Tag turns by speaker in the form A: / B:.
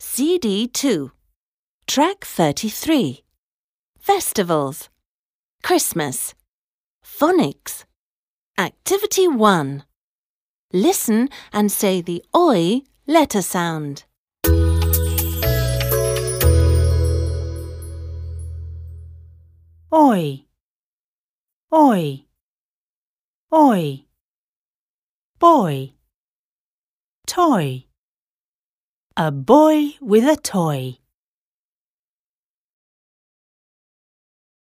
A: CD 2. Track 33. Festivals. Christmas. Phonics. Activity 1. Listen and say the oi letter sound.
B: Oi. Oi. Oi. Boy. Toy. A boy with a toy.